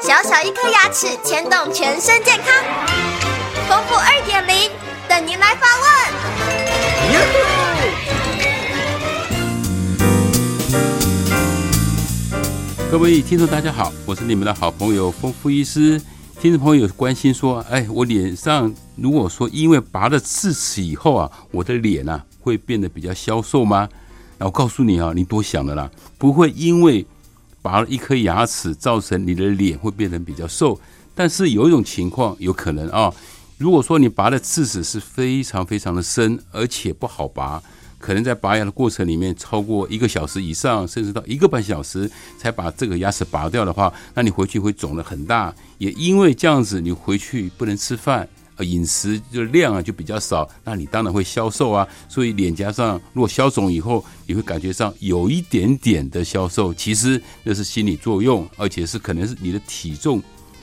小小一颗牙齿牵动全身健康，丰富二点零等您来发问。各位听众，大家好，我是你们的好朋友丰富医师。听众朋友关心说，哎，我脸上如果说因为拔了智齿以后啊，我的脸啊会变得比较消瘦吗？那我告诉你啊，你多想了啦，不会因为拔了一颗牙齿造成你的脸会变得比较瘦。但是有一种情况有可能啊，如果说你拔的智齿是非常非常的深，而且不好拔。可能在拔牙的过程里面超过一个小时以上，甚至到一个半小时才把这个牙齿拔掉的话，那你回去会肿得很大。也因为这样子，你回去不能吃饭，饮食就量啊就比较少，那你当然会消瘦啊。所以脸颊上如果消肿以后，你会感觉上有一点点的消瘦，其实那是心理作用，而且是可能是你的体重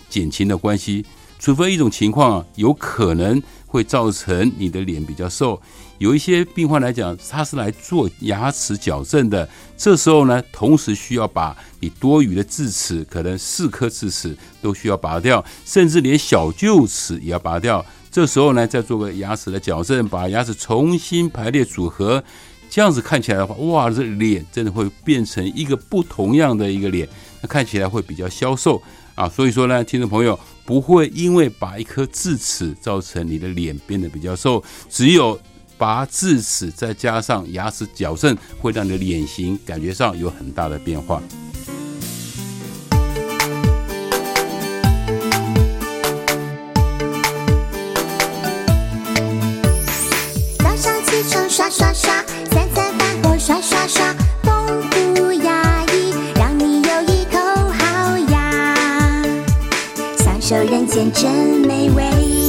减轻的关系。除非一种情况啊，有可能会造成你的脸比较瘦。有一些病患来讲，他是来做牙齿矫正的，这时候呢，同时需要把你多余的智齿，可能四颗智齿都需要拔掉，甚至连小臼齿也要拔掉。这时候呢，再做个牙齿的矫正，把牙齿重新排列组合，这样子看起来的话，哇，这脸真的会变成一个不同样的一个脸，那看起来会比较消瘦啊。所以说呢，听众朋友不会因为拔一颗智齿造成你的脸变得比较瘦，只有。拔智齿再加上牙齿矫正，会让你的脸型感觉上有很大的变化。早上起床刷刷刷，这，人间真美味。